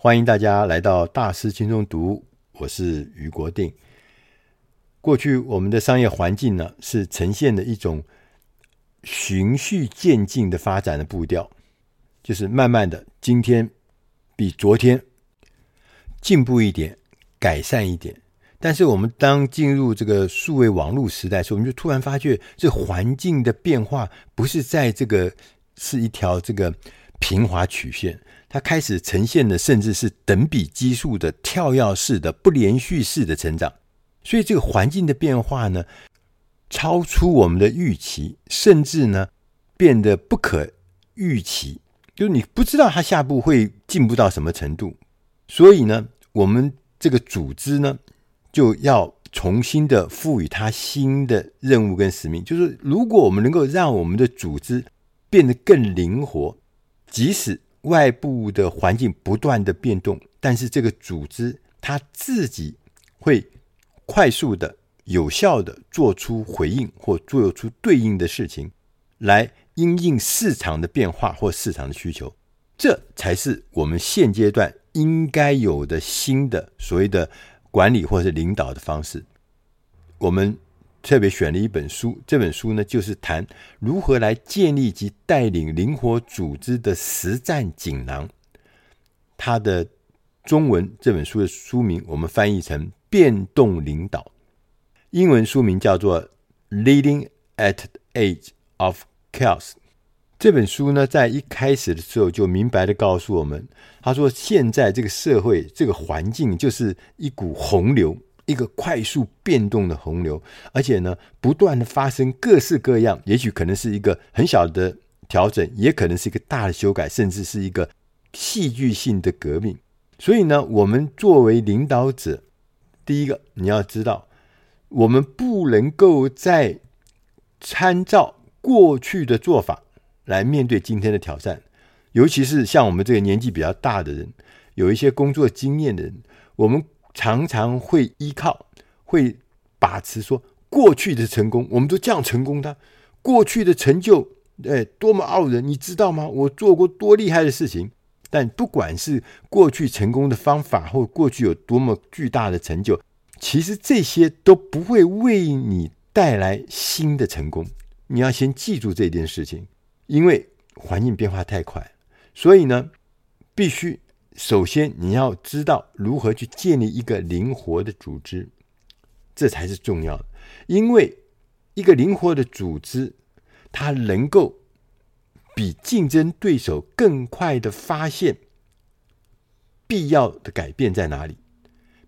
欢迎大家来到大师轻松读，我是余国定。过去我们的商业环境呢，是呈现的一种循序渐进的发展的步调，就是慢慢的，今天比昨天进步一点，改善一点。但是我们当进入这个数位网络时代的时候，我们就突然发觉，这环境的变化不是在这个是一条这个平滑曲线。它开始呈现的甚至是等比基数的跳跃式的不连续式的成长，所以这个环境的变化呢，超出我们的预期，甚至呢变得不可预期，就是你不知道它下步会进步到什么程度，所以呢，我们这个组织呢就要重新的赋予它新的任务跟使命，就是如果我们能够让我们的组织变得更灵活，即使外部的环境不断的变动，但是这个组织它自己会快速的、有效的做出回应或做出对应的事情，来因应市场的变化或市场的需求，这才是我们现阶段应该有的新的所谓的管理或是领导的方式。我们。特别选了一本书，这本书呢，就是谈如何来建立及带领灵活组织的实战锦囊。它的中文这本书的书名我们翻译成《变动领导》，英文书名叫做《Leading at the Age of Chaos》。这本书呢，在一开始的时候就明白地告诉我们，他说现在这个社会这个环境就是一股洪流。一个快速变动的洪流，而且呢，不断的发生各式各样，也许可能是一个很小的调整，也可能是一个大的修改，甚至是一个戏剧性的革命。所以呢，我们作为领导者，第一个你要知道，我们不能够再参照过去的做法来面对今天的挑战，尤其是像我们这个年纪比较大的人，有一些工作经验的人，我们。常常会依靠，会把持说过去的成功，我们都这样成功的，过去的成就，哎，多么傲人，你知道吗？我做过多厉害的事情。但不管是过去成功的方法，或过去有多么巨大的成就，其实这些都不会为你带来新的成功。你要先记住这件事情，因为环境变化太快，所以呢，必须。首先，你要知道如何去建立一个灵活的组织，这才是重要的。因为一个灵活的组织，它能够比竞争对手更快的发现必要的改变在哪里，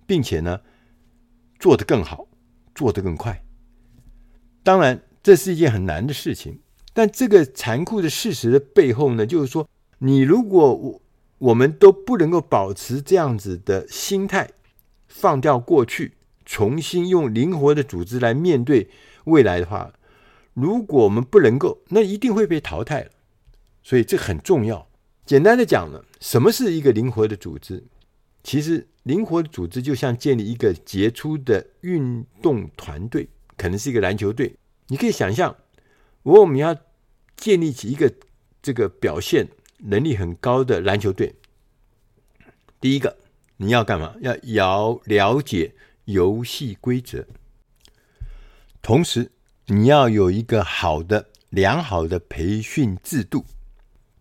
并且呢，做得更好，做得更快。当然，这是一件很难的事情。但这个残酷的事实的背后呢，就是说，你如果我我。们都不能够保持这样子的心态，放掉过去，重新用灵活的组织来面对未来的话，如果我们不能够，那一定会被淘汰了。所以这很重要。简单的讲呢，什么是一个灵活的组织？其实，灵活的组织就像建立一个杰出的运动团队，可能是一个篮球队。你可以想象，如果我们要建立起一个这个表现。能力很高的篮球队，第一个你要干嘛？要要了解游戏规则，同时你要有一个好的、良好的培训制度，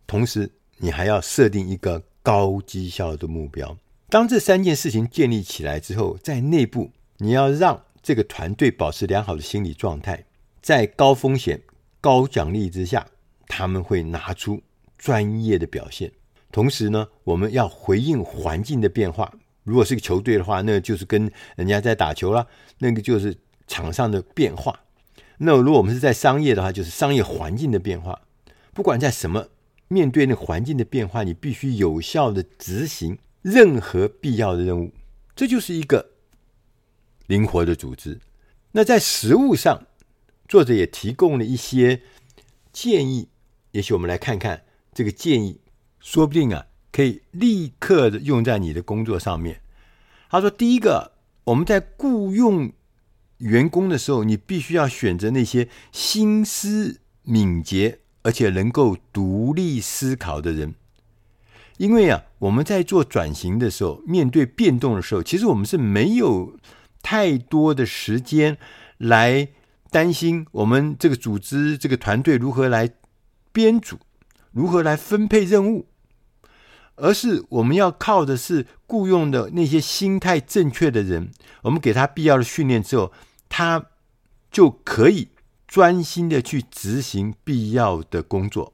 同时你还要设定一个高绩效的目标。当这三件事情建立起来之后，在内部你要让这个团队保持良好的心理状态，在高风险、高奖励之下，他们会拿出。专业的表现，同时呢，我们要回应环境的变化。如果是个球队的话，那就是跟人家在打球了，那个就是场上的变化。那如果我们是在商业的话，就是商业环境的变化。不管在什么，面对那环境的变化，你必须有效的执行任何必要的任务。这就是一个灵活的组织。那在实务上，作者也提供了一些建议，也许我们来看看。这个建议说不定啊，可以立刻的用在你的工作上面。他说：“第一个，我们在雇佣员工的时候，你必须要选择那些心思敏捷而且能够独立思考的人，因为啊，我们在做转型的时候，面对变动的时候，其实我们是没有太多的时间来担心我们这个组织、这个团队如何来编组，如何来分配任务，而是我们要靠的是雇佣的那些心态正确的人，我们给他必要的训练之后，他就可以专心的去执行必要的工作。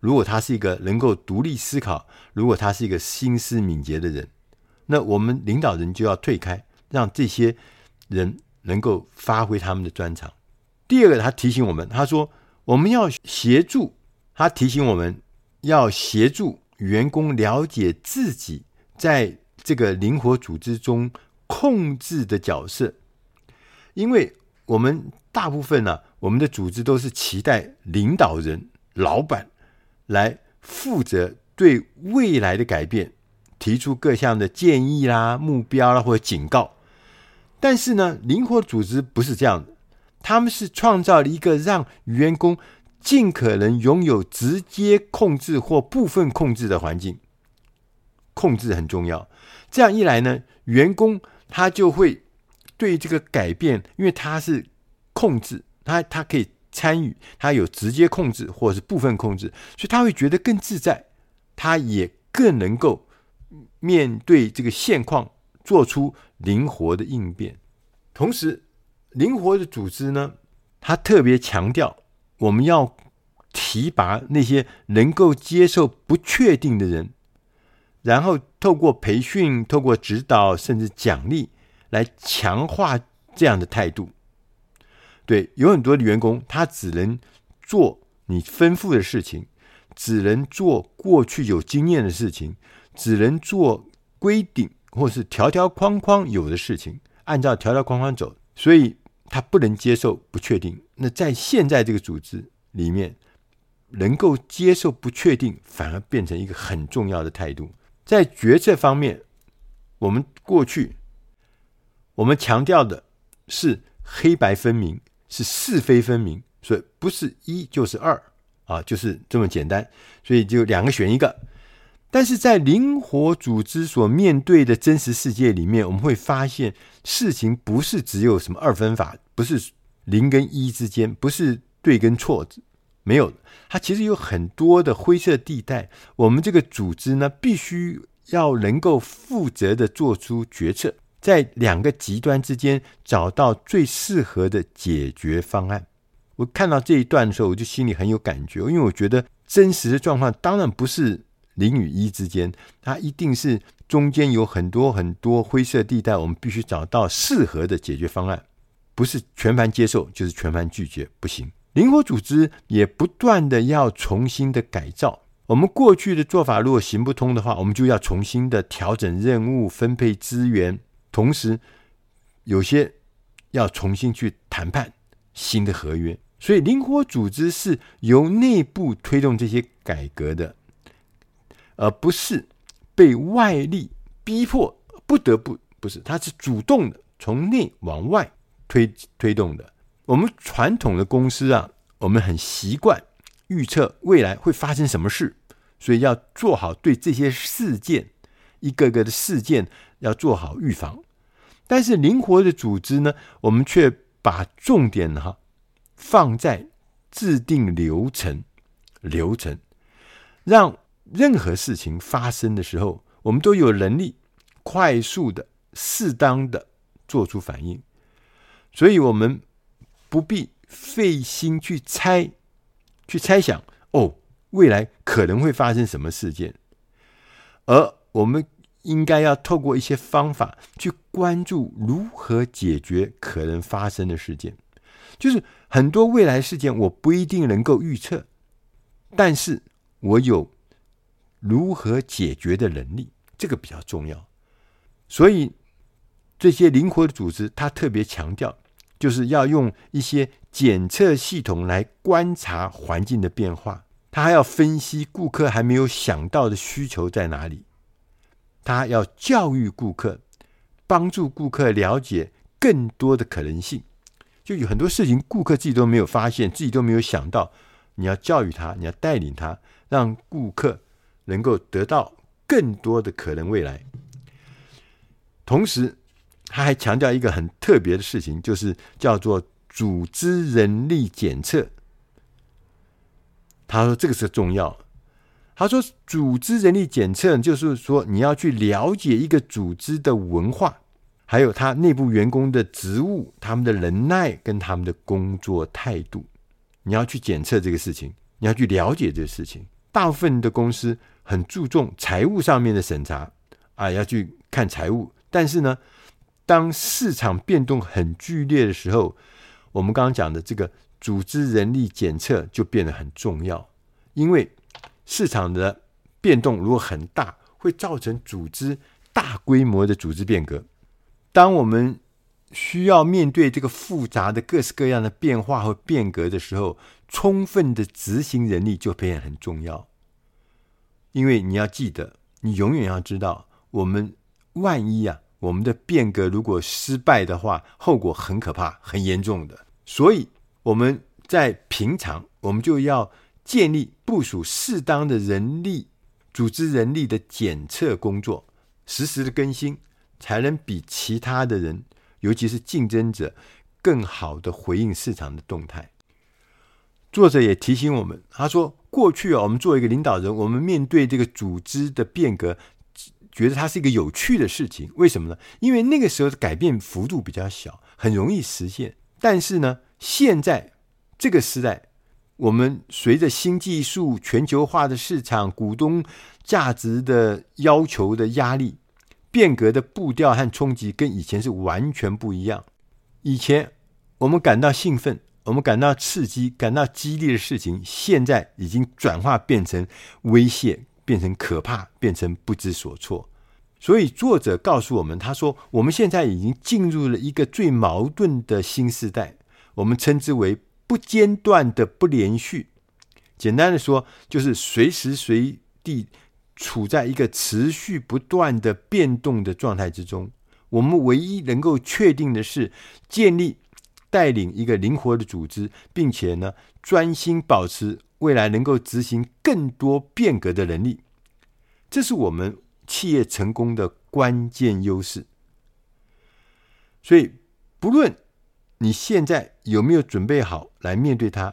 如果他是一个能够独立思考，如果他是一个心思敏捷的人，那我们领导人就要退开，让这些人能够发挥他们的专长。第二个，他提醒我们，他说我们要协助，他提醒我们要协助员工了解自己在这个灵活组织中控制的角色，因为我们大部分呢、我们的组织都是期待领导人、老板。来负责对未来的改变提出各项的建议啦、目标啦或者警告，但是呢，灵活组织不是这样的，他们是创造了一个让员工尽可能拥有直接控制或部分控制的环境。控制很重要，这样一来呢，员工他就会对这个改变，因为他是控制，他他可以。参与，他有直接控制或者是部分控制，所以他会觉得更自在，他也更能够面对这个现况做出灵活的应变。同时，灵活的组织呢，他特别强调我们要提拔那些能够接受不确定的人，然后透过培训、透过指导甚至奖励来强化这样的态度。对，有很多的员工，他只能做你吩咐的事情，只能做过去有经验的事情，只能做规定或是条条框框有的事情，按照条条框框走，所以他不能接受不确定。那在现在这个组织里面，能够接受不确定，反而变成一个很重要的态度。在决策方面，我们过去我们强调的是黑白分明。是是非分明，所以不是一就是二啊，就是这么简单。所以就两个选一个。但是在灵活组织所面对的真实世界里面，我们会发现事情不是只有什么二分法，不是零跟一之间，不是对跟错，没有。它其实有很多的灰色地带。我们这个组织呢，必须要能够负责的做出决策。在两个极端之间找到最适合的解决方案。我看到这一段的时候，我就心里很有感觉，因为我觉得真实的状况当然不是零与一之间，它一定是中间有很多很多灰色地带，我们必须找到适合的解决方案，不是全盘接受就是全盘拒绝，不行。灵活组织也不断的要重新的改造，我们过去的做法如果行不通的话，我们就要重新的调整任务、分配资源。同时，有些要重新去谈判新的合约，所以灵活组织是由内部推动这些改革的，而不是被外力逼迫不得不，不是，它是主动的，从内往外推推动的。我们传统的公司啊，我们很习惯预测未来会发生什么事，所以要做好对这些事件一个个的事件要做好预防。但是灵活的组织呢，我们却把重点哈放在制定流程，流程让任何事情发生的时候，我们都有能力快速的、适当的做出反应。所以，我们不必费心去猜、去猜想哦，未来可能会发生什么事件，而我们。应该要透过一些方法去关注如何解决可能发生的事件，就是很多未来事件我不一定能够预测，但是我有如何解决的能力，这个比较重要。所以这些灵活的组织，它特别强调，就是要用一些检测系统来观察环境的变化，它还要分析顾客还没有想到的需求在哪里。他要教育顾客，帮助顾客了解更多的可能性。就有很多事情，顾客自己都没有发现，自己都没有想到。你要教育他，你要带领他，让顾客能够得到更多的可能未来。同时，他还强调一个很特别的事情，就是叫做组织人力检测。他说这个是重要。他说，组织人力检测就是说，你要去了解一个组织的文化，还有他内部员工的职务、他们的能耐跟他们的工作态度。你要去检测这个事情，你要去了解这个事情。大部分的公司很注重财务上面的审查啊，要去看财务。但是呢，当市场变动很剧烈的时候，我们刚刚讲的这个组织人力检测就变得很重要，因为市场的变动如果很大，会造成组织大规模的组织变革。当我们需要面对这个复杂的各式各样的变化和变革的时候，充分的执行能力就变得很重要。因为你要记得，你永远要知道，我们万一啊。我们的变革如果失败的话，后果很可怕、很严重的。所以我们在平常，我们就要建立部署适当的人力、组织人力的检测工作，实时的更新，才能比其他的人，尤其是竞争者，更好的回应市场的动态。作者也提醒我们，他说：过去啊，我们作为一个领导人，我们面对这个组织的变革。觉得它是一个有趣的事情，为什么呢？因为那个时候的改变幅度比较小，很容易实现。但是呢，现在这个时代，我们随着新技术、全球化的市场、股东价值的要求的压力，变革的步调和冲击跟以前是完全不一样。以前我们感到兴奋、我们感到刺激、感到激励的事情，现在已经转化变成威胁。变成可怕，变成不知所措。所以作者告诉我们，他说：“我们现在已经进入了一个最矛盾的新时代，我们称之为不间断的不连续。简单的说，就是随时随地处在一个持续不断的变动的状态之中。我们唯一能够确定的是，建立带领一个灵活的组织，并且呢，专心保持。”未来能够执行更多变革的能力，这是我们企业成功的关键优势。所以，不论你现在有没有准备好来面对它，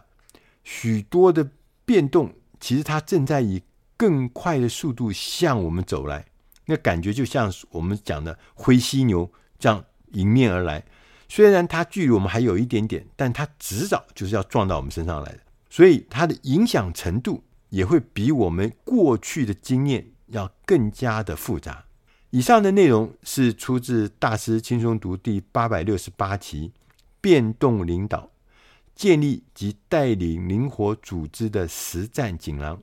许多的变动其实它正在以更快的速度向我们走来。那感觉就像我们讲的灰犀牛这样迎面而来。虽然它距离我们还有一点点，但它迟早就是要撞到我们身上来的。所以它的影响程度也会比我们过去的经验要更加的复杂。以上的内容是出自《大师轻松读》第八百六十八期《变动领导：建立及带领灵活组织的实战锦囊》。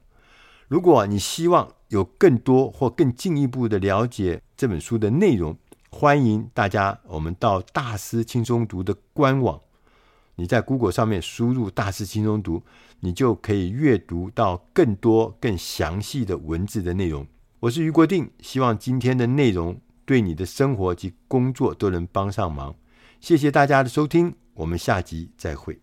如果你希望有更多或更进一步的了解这本书的内容，欢迎大家我们到《大师轻松读》的官网。你在 Google 上面输入“大师轻松读”，你就可以阅读到更多、更详细的文字的内容。我是余国定，希望今天的内容对你的生活及工作都能帮上忙。谢谢大家的收听，我们下集再会。